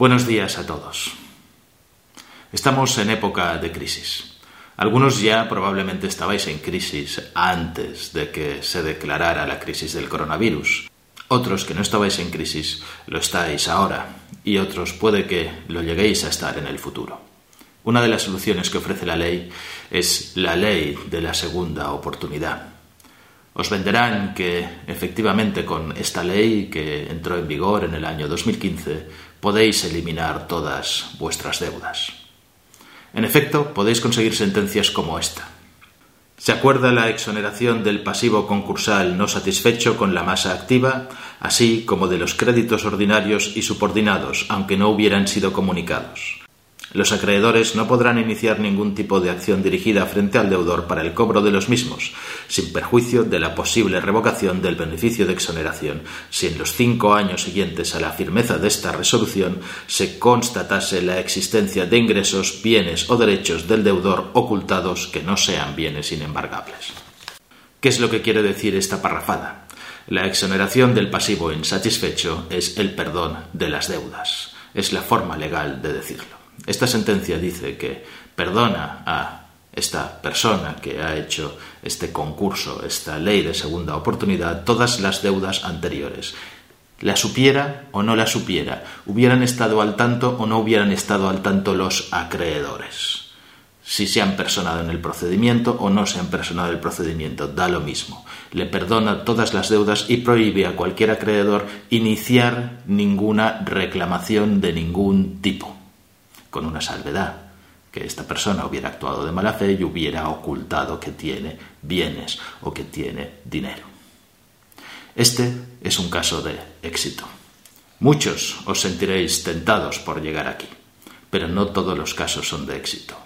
Buenos días a todos. Estamos en época de crisis. Algunos ya probablemente estabais en crisis antes de que se declarara la crisis del coronavirus. Otros que no estabais en crisis lo estáis ahora y otros puede que lo lleguéis a estar en el futuro. Una de las soluciones que ofrece la ley es la ley de la segunda oportunidad. Os venderán que efectivamente con esta ley que entró en vigor en el año 2015 podéis eliminar todas vuestras deudas. En efecto, podéis conseguir sentencias como esta. Se acuerda la exoneración del pasivo concursal no satisfecho con la masa activa, así como de los créditos ordinarios y subordinados, aunque no hubieran sido comunicados. Los acreedores no podrán iniciar ningún tipo de acción dirigida frente al deudor para el cobro de los mismos, sin perjuicio de la posible revocación del beneficio de exoneración, si en los cinco años siguientes a la firmeza de esta resolución se constatase la existencia de ingresos, bienes o derechos del deudor ocultados que no sean bienes inembargables. ¿Qué es lo que quiere decir esta parrafada? La exoneración del pasivo insatisfecho es el perdón de las deudas. Es la forma legal de decirlo. Esta sentencia dice que perdona a esta persona que ha hecho este concurso, esta ley de segunda oportunidad, todas las deudas anteriores. La supiera o no la supiera, hubieran estado al tanto o no hubieran estado al tanto los acreedores. Si se han personado en el procedimiento o no se han personado en el procedimiento, da lo mismo. Le perdona todas las deudas y prohíbe a cualquier acreedor iniciar ninguna reclamación de ningún tipo con una salvedad, que esta persona hubiera actuado de mala fe y hubiera ocultado que tiene bienes o que tiene dinero. Este es un caso de éxito. Muchos os sentiréis tentados por llegar aquí, pero no todos los casos son de éxito.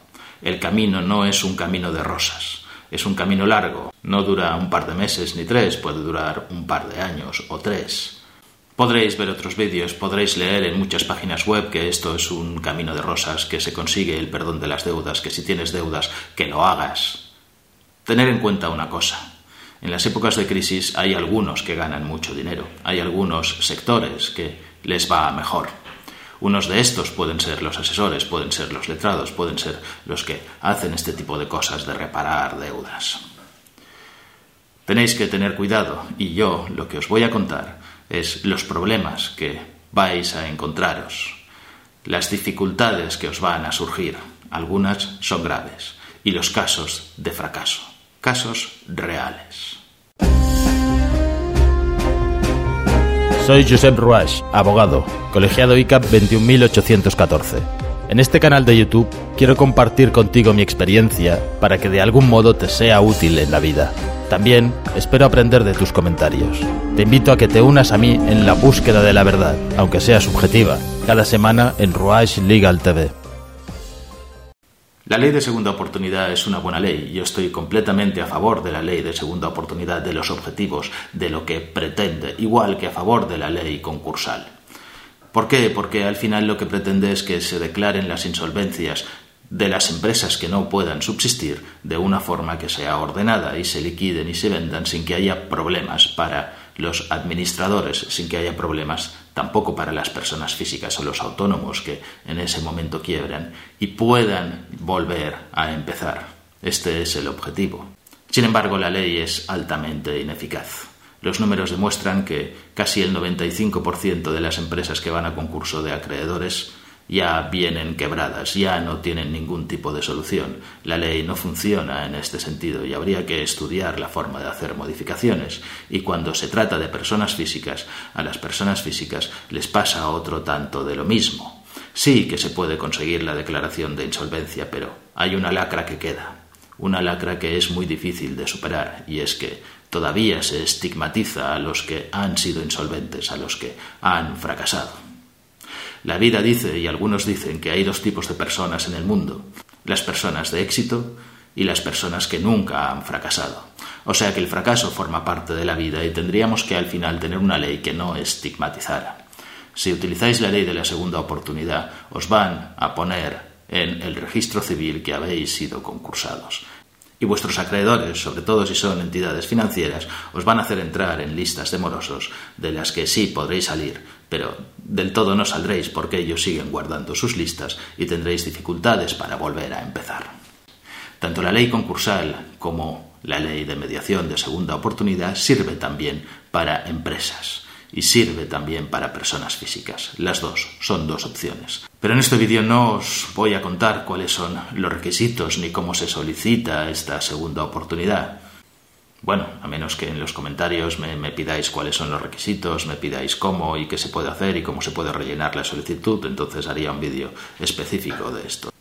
El camino no es un camino de rosas, es un camino largo, no dura un par de meses ni tres, puede durar un par de años o tres. Podréis ver otros vídeos, podréis leer en muchas páginas web que esto es un camino de rosas, que se consigue el perdón de las deudas, que si tienes deudas, que lo hagas. Tener en cuenta una cosa. En las épocas de crisis hay algunos que ganan mucho dinero, hay algunos sectores que les va mejor. Unos de estos pueden ser los asesores, pueden ser los letrados, pueden ser los que hacen este tipo de cosas de reparar deudas. Tenéis que tener cuidado y yo lo que os voy a contar es los problemas que vais a encontraros, las dificultades que os van a surgir. Algunas son graves y los casos de fracaso, casos reales. Soy Josep Ruach, abogado, colegiado ICAP 21814. En este canal de YouTube quiero compartir contigo mi experiencia para que de algún modo te sea útil en la vida. También espero aprender de tus comentarios. Te invito a que te unas a mí en la búsqueda de la verdad, aunque sea subjetiva, cada semana en Ruach Legal TV. La ley de segunda oportunidad es una buena ley. Yo estoy completamente a favor de la ley de segunda oportunidad, de los objetivos, de lo que pretende, igual que a favor de la ley concursal. ¿Por qué? Porque al final lo que pretende es que se declaren las insolvencias de las empresas que no puedan subsistir de una forma que sea ordenada y se liquiden y se vendan sin que haya problemas para los administradores, sin que haya problemas tampoco para las personas físicas o los autónomos que en ese momento quiebran y puedan volver a empezar. Este es el objetivo. Sin embargo, la ley es altamente ineficaz. Los números demuestran que casi el 95% de las empresas que van a concurso de acreedores ya vienen quebradas, ya no tienen ningún tipo de solución. La ley no funciona en este sentido y habría que estudiar la forma de hacer modificaciones. Y cuando se trata de personas físicas, a las personas físicas les pasa otro tanto de lo mismo. Sí que se puede conseguir la declaración de insolvencia, pero hay una lacra que queda. una lacra que es muy difícil de superar, y es que todavía se estigmatiza a los que han sido insolventes, a los que han fracasado. La vida dice, y algunos dicen, que hay dos tipos de personas en el mundo, las personas de éxito y las personas que nunca han fracasado. O sea que el fracaso forma parte de la vida y tendríamos que al final tener una ley que no estigmatizara. Si utilizáis la ley de la segunda oportunidad, os van a poner en el registro civil que habéis sido concursados. Y vuestros acreedores, sobre todo si son entidades financieras, os van a hacer entrar en listas de morosos de las que sí podréis salir, pero del todo no saldréis porque ellos siguen guardando sus listas y tendréis dificultades para volver a empezar. Tanto la ley concursal como la ley de mediación de segunda oportunidad sirve también para empresas y sirve también para personas físicas. Las dos son dos opciones. Pero en este vídeo no os voy a contar cuáles son los requisitos ni cómo se solicita esta segunda oportunidad. Bueno, a menos que en los comentarios me, pidáis cuáles son los requisitos, me pidáis cómo y qué se puede hacer y cómo se puede rellenar la solicitud, entonces haría un vídeo específico de esto.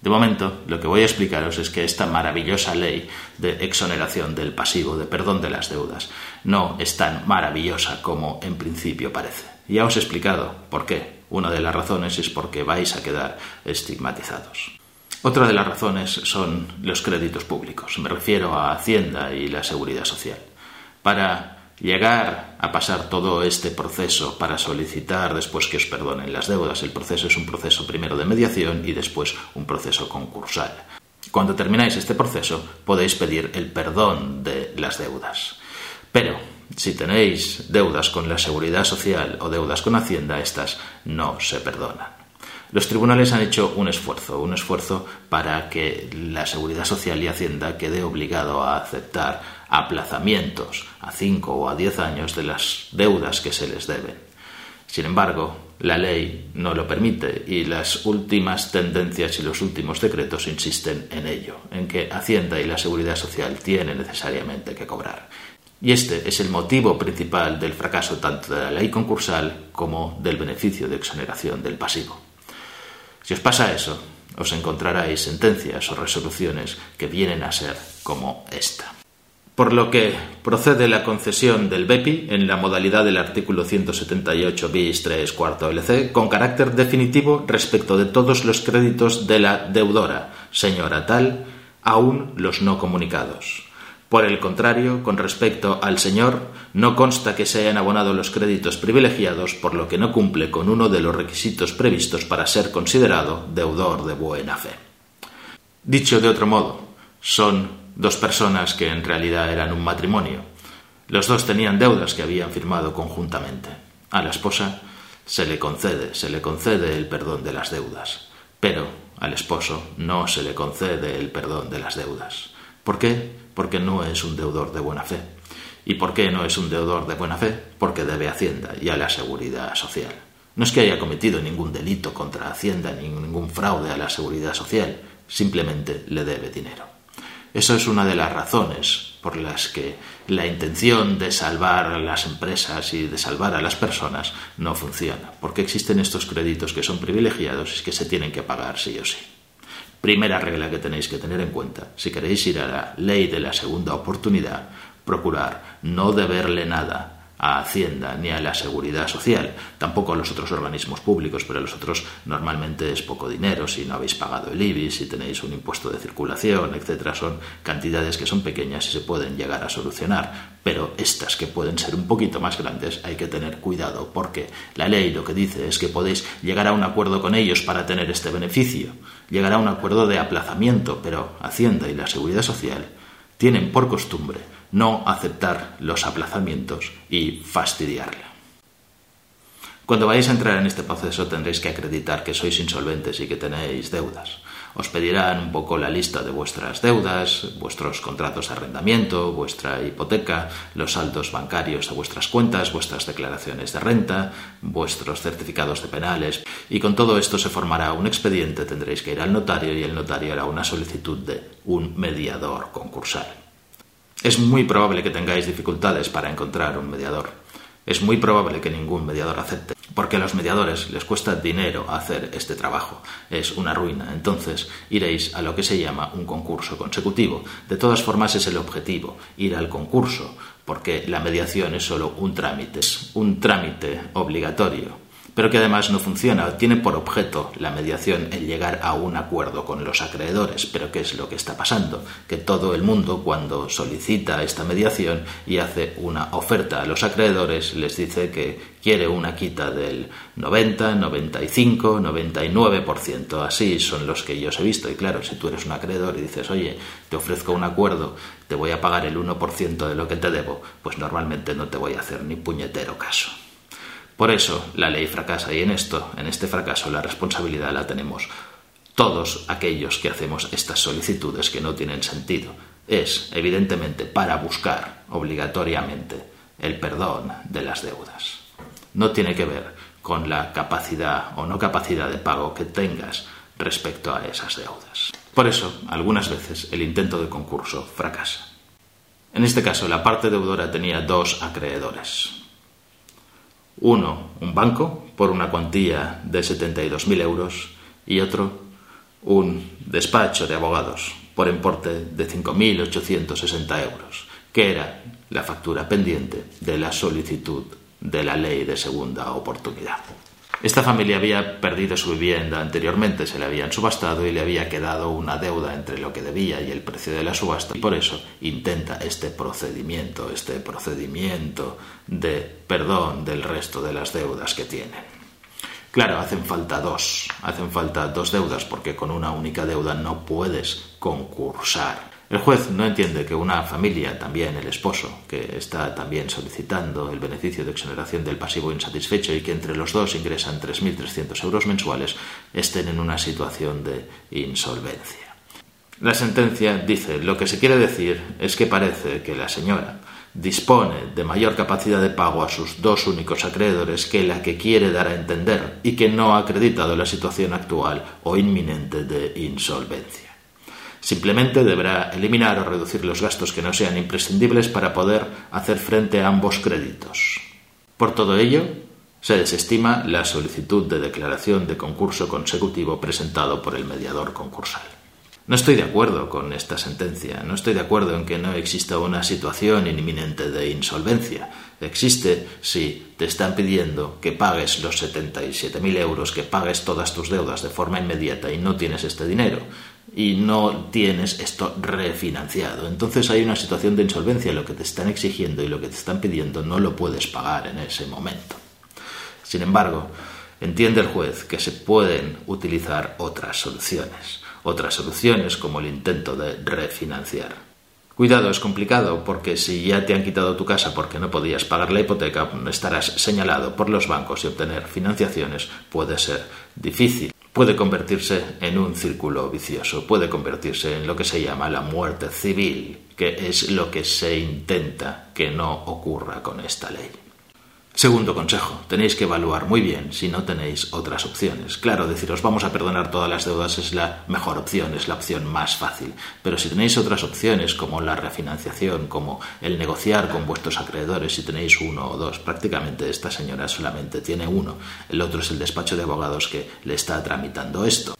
De momento, lo que voy a explicaros es que esta maravillosa ley de exoneración del pasivo, de perdón de las deudas, no es tan maravillosa como en principio parece. Ya os he explicado por qué. Una de las razones es porque vais a quedar estigmatizados. Otra de las razones son los créditos públicos. Me refiero a Hacienda y la Seguridad Social. Para llegar a pasar todo este proceso para solicitar después que os perdonen las deudas. El proceso es un proceso primero de mediación y después un proceso concursal. Cuando termináis este proceso podéis pedir el perdón de las deudas. Pero si tenéis deudas con la seguridad social o deudas con Hacienda, estas no se perdonan. Los tribunales han hecho un esfuerzo, un esfuerzo para que la Seguridad Social y Hacienda quede obligado a aceptar aplazamientos a 5 o a 10 años de las deudas que se les deben. Sin embargo, la ley no lo permite y las últimas tendencias y los últimos decretos insisten en ello, en que Hacienda y la Seguridad Social tienen necesariamente que cobrar. Y este es el motivo principal del fracaso tanto de la ley concursal como del beneficio de exoneración del pasivo. Si os pasa eso, os encontraréis sentencias o resoluciones que vienen a ser como esta. Por lo que procede la concesión del BEPI en la modalidad del artículo 178 bis 3 cuarto LC con carácter definitivo respecto de todos los créditos de la deudora, señora tal, aún los no comunicados por el contrario, con respecto al señor, no consta que se hayan abonado los créditos privilegiados, por lo que no cumple con uno de los requisitos previstos para ser considerado deudor de buena fe. Dicho de otro modo, son dos personas que en realidad eran un matrimonio. Los dos tenían deudas que habían firmado conjuntamente. A la esposa se le concede, se le concede el perdón de las deudas, pero al esposo no se le concede el perdón de las deudas. ¿Por qué? Porque no es un deudor de buena fe. ¿Y por qué no es un deudor de buena fe? Porque debe Hacienda y a la seguridad social. No es que haya cometido ningún delito contra Hacienda ni ningún fraude a la seguridad social, simplemente le debe dinero. Eso es una de las razones por las que la intención de salvar a las empresas y de salvar a las personas no funciona, porque existen estos créditos que son privilegiados y que se tienen que pagar sí o sí. Primera regla que tenéis que tener en cuenta, si queréis ir a la ley de la segunda oportunidad, procurar no deberle nada a Hacienda ni a la Seguridad Social, tampoco a los otros organismos públicos, pero a los otros normalmente es poco dinero, si no habéis pagado el IBI, si tenéis un impuesto de circulación, etcétera, son cantidades que son pequeñas y se pueden llegar a solucionar, pero estas que pueden ser un poquito más grandes hay que tener cuidado porque la ley lo que dice es que podéis llegar a un acuerdo con ellos para tener este beneficio, llegar a un acuerdo de aplazamiento, pero Hacienda y la Seguridad Social tienen por costumbre no aceptar los aplazamientos y fastidiarla. Cuando vayáis a entrar en este proceso tendréis que acreditar que sois insolventes y que tenéis deudas. Os pedirán un poco la lista de vuestras deudas, vuestros contratos de arrendamiento, vuestra hipoteca, los saldos bancarios de vuestras cuentas, vuestras declaraciones de renta, vuestros certificados de penales. Y con todo esto se formará un expediente, tendréis que ir al notario y el notario hará una solicitud de un mediador concursal. Es muy probable que tengáis dificultades para encontrar un mediador. Es muy probable que ningún mediador acepte. porque a los mediadores les cuesta dinero hacer este trabajo. Es una ruina. Entonces iréis a lo que se llama un concurso consecutivo. De todas formas es el objetivo, ir al concurso, porque la mediación es solo un trámite, un trámite obligatorio pero que además no funciona. Tiene por objeto la mediación el llegar a un acuerdo con los acreedores. Pero ¿qué es lo que está pasando? Que todo el mundo cuando solicita esta mediación y hace una oferta a los acreedores les dice que quiere una quita del 90, 95, 99%. Así son los que yo he visto. Y claro, si tú eres un acreedor y dices, oye, te ofrezco un acuerdo, te voy a pagar el 1% de lo que te debo, pues normalmente no te voy a hacer ni puñetero caso. Por eso la ley fracasa y en esto, en este fracaso, la responsabilidad la tenemos todos aquellos que hacemos estas solicitudes que no tienen sentido. Es, evidentemente, para buscar obligatoriamente el perdón de las deudas. No tiene que ver con la capacidad o no capacidad de pago que tengas respecto a esas deudas. Por eso, algunas veces el intento de concurso fracasa. En este caso, la parte deudora tenía dos acreedores, uno, un banco, por una cuantía de 72.000 euros, y otro, un despacho de abogados, por importe de 5.860 euros, que era la factura pendiente de la solicitud de la ley de segunda oportunidad. Esta familia había perdido su vivienda anteriormente, se le habían subastado y le había quedado una deuda entre lo que debía y el precio de la subasta y por eso intenta este procedimiento, este procedimiento de perdón del resto de las deudas que tienen. Claro, hacen falta dos, hacen falta dos deudas porque con una única deuda no puedes concursar. El juez no entiende que una familia, también el esposo, que está también solicitando el beneficio de exoneración del pasivo insatisfecho y que entre los dos ingresan 3.300 euros mensuales, estén en una situación de insolvencia. La sentencia dice, lo que se quiere decir es que parece que la señora dispone de mayor capacidad de pago a sus dos únicos acreedores que la que quiere dar a entender y que no ha acreditado la situación actual o inminente de insolvencia. Simplemente deberá eliminar o reducir los gastos que no sean imprescindibles para poder hacer frente a ambos créditos. Por todo ello, se desestima la solicitud de declaración de concurso consecutivo presentado por el mediador concursal. No estoy de acuerdo con esta sentencia, no estoy de acuerdo en que no exista una situación inminente de insolvencia. Existe si te están pidiendo que pagues los 77.000 euros, que pagues todas tus deudas de forma inmediata y no tienes este dinero y no tienes esto refinanciado. Entonces hay una situación de insolvencia, lo que te están exigiendo y lo que te están pidiendo no lo puedes pagar en ese momento. Sin embargo, entiende el juez que se pueden utilizar otras soluciones, otras soluciones como el intento de refinanciar. Cuidado, es complicado porque si ya te han quitado tu casa porque no podías pagar la hipoteca, estarás señalado por los bancos y obtener financiaciones puede ser difícil puede convertirse en un círculo vicioso, puede convertirse en lo que se llama la muerte civil, que es lo que se intenta que no ocurra con esta ley. Segundo consejo, tenéis que evaluar muy bien si no tenéis otras opciones. Claro, deciros vamos a perdonar todas las deudas es la mejor opción, es la opción más fácil. Pero si tenéis otras opciones como la refinanciación, como el negociar con vuestros acreedores, si tenéis uno o dos, prácticamente esta señora solamente tiene uno, el otro es el despacho de abogados que le está tramitando esto.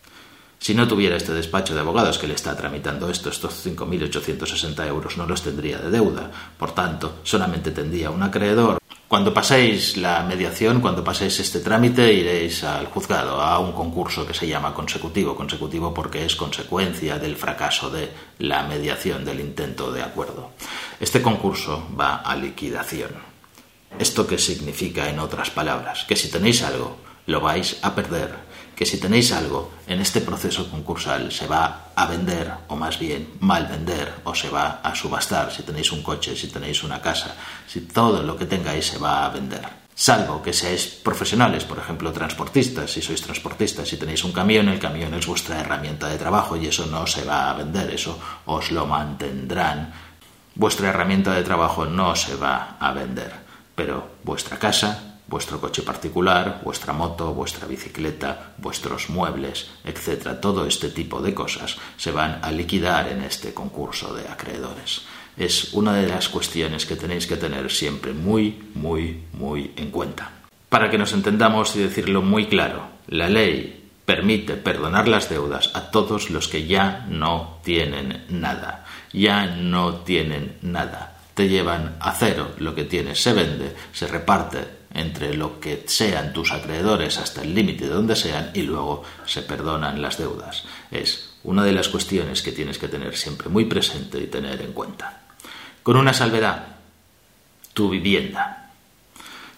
Si no tuviera este despacho de abogados que le está tramitando esto, estos 5.860 euros no los tendría de deuda. Por tanto, solamente tendría un acreedor cuando paséis la mediación, cuando paséis este trámite, iréis al juzgado, a un concurso que se llama consecutivo, consecutivo porque es consecuencia del fracaso de la mediación, del intento de acuerdo. Este concurso va a liquidación. ¿Esto qué significa en otras palabras? Que si tenéis algo, lo vais a perder que si tenéis algo en este proceso concursal se va a vender, o más bien mal vender, o se va a subastar, si tenéis un coche, si tenéis una casa, si todo lo que tengáis se va a vender. Salvo que seáis profesionales, por ejemplo, transportistas, si sois transportistas, si tenéis un camión, el camión es vuestra herramienta de trabajo y eso no se va a vender, eso os lo mantendrán. Vuestra herramienta de trabajo no se va a vender, pero vuestra casa, vuestro coche particular, vuestra moto, vuestra bicicleta, vuestros muebles, etc. Todo este tipo de cosas se van a liquidar en este concurso de acreedores. Es una de las cuestiones que tenéis que tener siempre muy, muy, muy en cuenta. Para que nos entendamos y decirlo muy claro, la ley permite perdonar las deudas a todos los que ya no tienen nada, ya no tienen nada. Te llevan a cero, lo que tienes se vende, se reparte entre lo que sean tus acreedores hasta el límite de donde sean y luego se perdonan las deudas. Es una de las cuestiones que tienes que tener siempre muy presente y tener en cuenta. Con una salvedad, tu vivienda.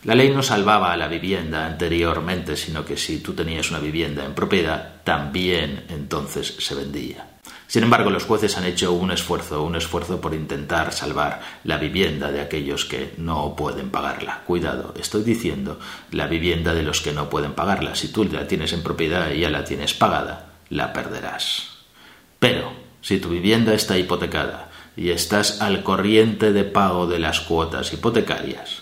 La ley no salvaba a la vivienda anteriormente, sino que si tú tenías una vivienda en propiedad, también entonces se vendía. Sin embargo, los jueces han hecho un esfuerzo, un esfuerzo por intentar salvar la vivienda de aquellos que no pueden pagarla. Cuidado, estoy diciendo la vivienda de los que no pueden pagarla. Si tú la tienes en propiedad y ya la tienes pagada, la perderás. Pero, si tu vivienda está hipotecada y estás al corriente de pago de las cuotas hipotecarias,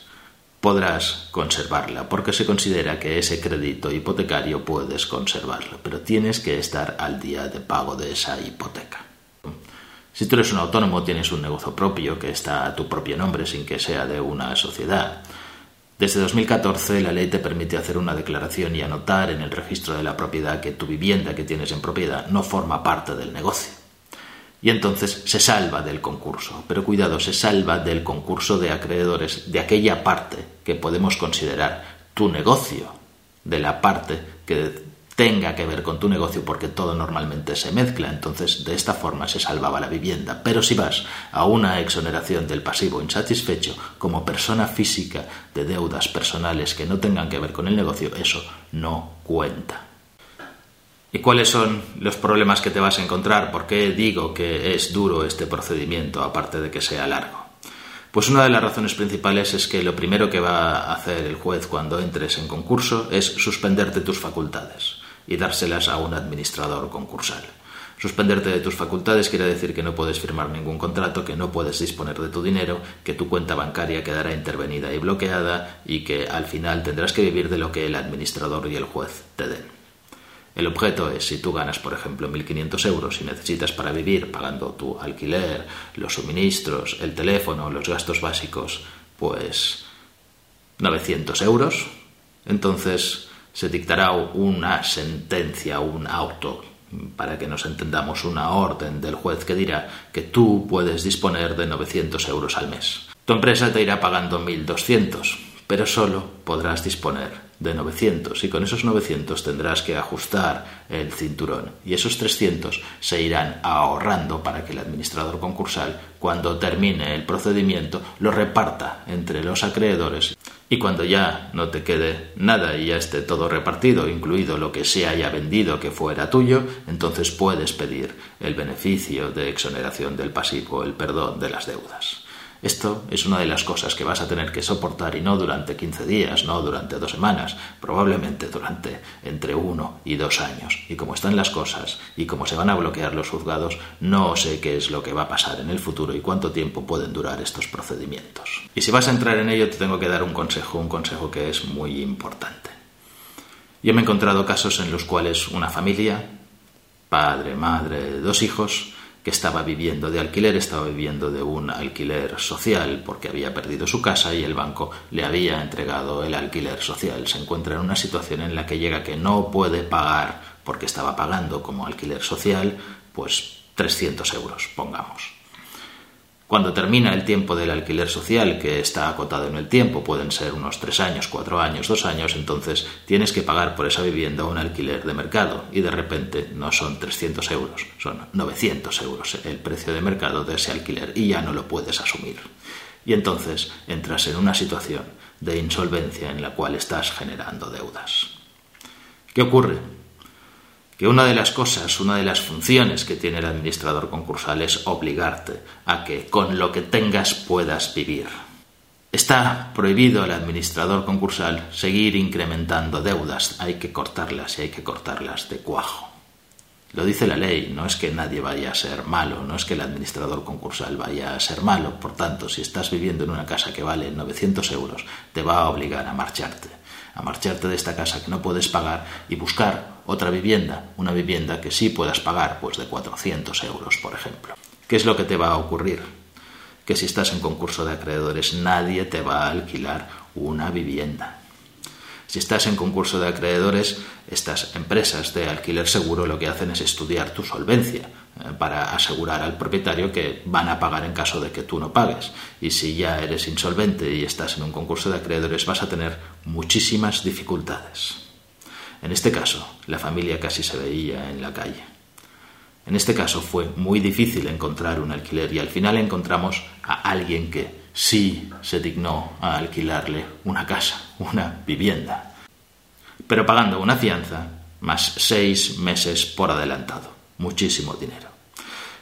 podrás conservarla, porque se considera que ese crédito hipotecario puedes conservarlo, pero tienes que estar al día de pago de esa hipoteca. Si tú eres un autónomo, tienes un negocio propio que está a tu propio nombre sin que sea de una sociedad. Desde 2014 la ley te permite hacer una declaración y anotar en el registro de la propiedad que tu vivienda que tienes en propiedad no forma parte del negocio y entonces se salva del concurso. Pero cuidado, se salva del concurso de acreedores de aquella parte que podemos considerar tu negocio, de la parte que tenga que ver con tu negocio porque todo normalmente se mezcla, entonces de esta forma se salvaba la vivienda. Pero si vas a una exoneración del pasivo insatisfecho como persona física de deudas personales que no tengan que ver con el negocio, eso no cuenta. ¿Y cuáles son los problemas que te vas a encontrar? ¿Por qué digo que es duro este procedimiento, aparte de que sea largo? Pues una de las razones principales es que lo primero que va a hacer el juez cuando entres en concurso es suspenderte tus facultades y dárselas a un administrador concursal. Suspenderte de tus facultades quiere decir que no puedes firmar ningún contrato, que no puedes disponer de tu dinero, que tu cuenta bancaria quedará intervenida y bloqueada y que al final tendrás que vivir de lo que el administrador y el juez te den. El objeto es si tú ganas, por ejemplo, 1.500 euros y necesitas para vivir, pagando tu alquiler, los suministros, el teléfono, los gastos básicos, pues 900 euros, entonces se dictará una sentencia, un auto, para que nos entendamos, una orden del juez que dirá que tú puedes disponer de 900 euros al mes. Tu empresa te irá pagando 1.200, pero solo podrás disponer de 900 y con esos 900 tendrás que ajustar el cinturón y esos 300 se irán ahorrando para que el administrador concursal cuando termine el procedimiento lo reparta entre los acreedores y cuando ya no te quede nada y ya esté todo repartido, incluido lo que se haya vendido que fuera tuyo, entonces puedes pedir el beneficio de exoneración del pasivo, el perdón de las deudas. Esto es una de las cosas que vas a tener que soportar y no durante 15 días, no durante dos semanas, probablemente durante entre uno y dos años. Y como están las cosas y como se van a bloquear los juzgados, no sé qué es lo que va a pasar en el futuro y cuánto tiempo pueden durar estos procedimientos. Y si vas a entrar en ello, te tengo que dar un consejo, un consejo que es muy importante. Yo me he encontrado casos en los cuales una familia, padre, madre, dos hijos, que estaba viviendo de alquiler, estaba viviendo de un alquiler social porque había perdido su casa y el banco le había entregado el alquiler social. Se encuentra en una situación en la que llega que no puede pagar porque estaba pagando como alquiler social, pues 300 euros, pongamos. Cuando termina el tiempo del alquiler social, que está acotado en el tiempo, pueden ser unos tres años, cuatro años, dos años, entonces tienes que pagar por esa vivienda un alquiler de mercado y de repente no son 300 euros, son 900 euros el precio de mercado de ese alquiler y ya no lo puedes asumir. Y entonces entras en una situación de insolvencia en la cual estás generando deudas. ¿Qué ocurre? Que una de las cosas, una de las funciones que tiene el administrador concursal es obligarte a que con lo que tengas puedas vivir. Está prohibido al administrador concursal seguir incrementando deudas, hay que cortarlas y hay que cortarlas de cuajo. Lo dice la ley, no es que nadie vaya a ser malo, no es que el administrador concursal vaya a ser malo, por tanto, si estás viviendo en una casa que vale 900 euros, te va a obligar a marcharte a marcharte de esta casa que no puedes pagar y buscar otra vivienda, una vivienda que sí puedas pagar, pues de 400 euros, por ejemplo. ¿Qué es lo que te va a ocurrir? Que si estás en concurso de acreedores nadie te va a alquilar una vivienda. Si estás en concurso de acreedores, estas empresas de alquiler seguro lo que hacen es estudiar tu solvencia eh, para asegurar al propietario que van a pagar en caso de que tú no pagues. Y si ya eres insolvente y estás en un concurso de acreedores, vas a tener muchísimas dificultades. En este caso, la familia casi se veía en la calle. En este caso fue muy difícil encontrar un alquiler y al final encontramos a alguien que sí se dignó a alquilarle una casa, una vivienda, pero pagando una fianza más seis meses por adelantado, muchísimo dinero.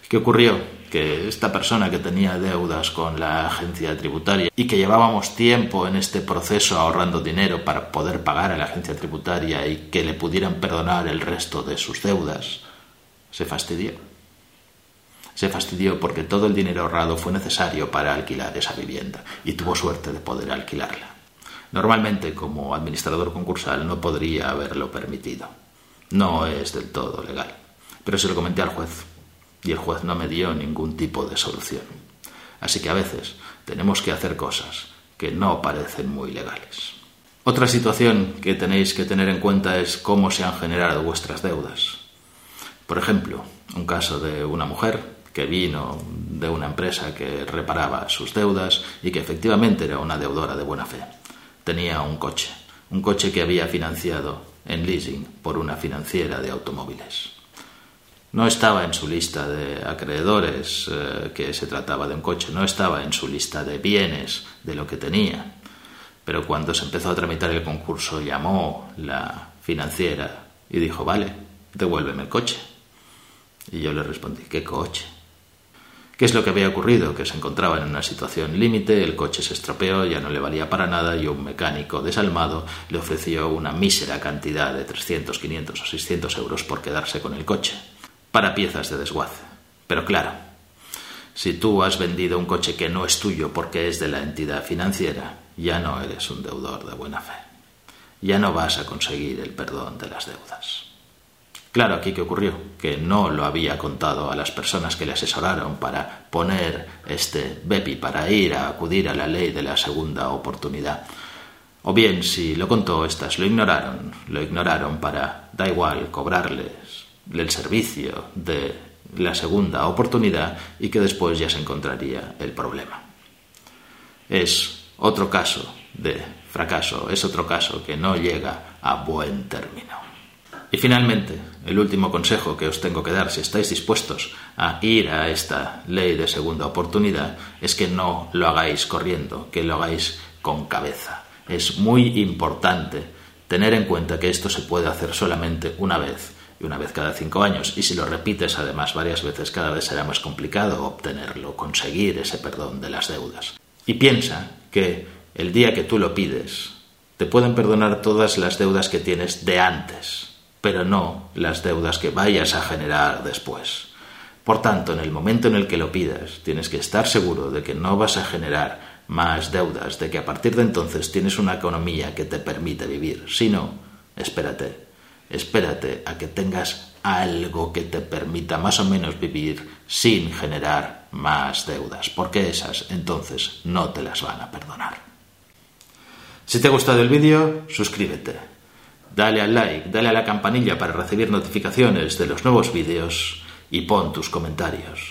¿Qué ocurrió? Que esta persona que tenía deudas con la agencia tributaria y que llevábamos tiempo en este proceso ahorrando dinero para poder pagar a la agencia tributaria y que le pudieran perdonar el resto de sus deudas, se fastidió se fastidió porque todo el dinero ahorrado fue necesario para alquilar esa vivienda y tuvo suerte de poder alquilarla. Normalmente, como administrador concursal, no podría haberlo permitido. No es del todo legal. Pero se lo comenté al juez y el juez no me dio ningún tipo de solución. Así que a veces tenemos que hacer cosas que no parecen muy legales. Otra situación que tenéis que tener en cuenta es cómo se han generado vuestras deudas. Por ejemplo, un caso de una mujer que vino de una empresa que reparaba sus deudas y que efectivamente era una deudora de buena fe. Tenía un coche, un coche que había financiado en leasing por una financiera de automóviles. No estaba en su lista de acreedores eh, que se trataba de un coche, no estaba en su lista de bienes de lo que tenía. Pero cuando se empezó a tramitar el concurso llamó la financiera y dijo, vale, devuélveme el coche. Y yo le respondí, ¿qué coche? ¿Qué es lo que había ocurrido? Que se encontraba en una situación límite, el coche se estropeó, ya no le valía para nada y un mecánico desalmado le ofreció una mísera cantidad de 300, 500 o 600 euros por quedarse con el coche, para piezas de desguace. Pero claro, si tú has vendido un coche que no es tuyo porque es de la entidad financiera, ya no eres un deudor de buena fe. Ya no vas a conseguir el perdón de las deudas. Claro, aquí qué ocurrió, que no lo había contado a las personas que le asesoraron para poner este BEPI, para ir a acudir a la ley de la segunda oportunidad. O bien, si lo contó, estas lo ignoraron, lo ignoraron para, da igual, cobrarles el servicio de la segunda oportunidad y que después ya se encontraría el problema. Es otro caso de fracaso, es otro caso que no llega a buen término. Y finalmente, el último consejo que os tengo que dar si estáis dispuestos a ir a esta ley de segunda oportunidad es que no lo hagáis corriendo, que lo hagáis con cabeza. Es muy importante tener en cuenta que esto se puede hacer solamente una vez y una vez cada cinco años. Y si lo repites además varias veces, cada vez será más complicado obtenerlo, conseguir ese perdón de las deudas. Y piensa que el día que tú lo pides, te pueden perdonar todas las deudas que tienes de antes pero no las deudas que vayas a generar después. Por tanto, en el momento en el que lo pidas, tienes que estar seguro de que no vas a generar más deudas, de que a partir de entonces tienes una economía que te permite vivir. Si no, espérate, espérate a que tengas algo que te permita más o menos vivir sin generar más deudas, porque esas entonces no te las van a perdonar. Si te ha gustado el vídeo, suscríbete dale al like, dale a la campanilla para recibir notificaciones de los nuevos vídeos y pon tus comentarios.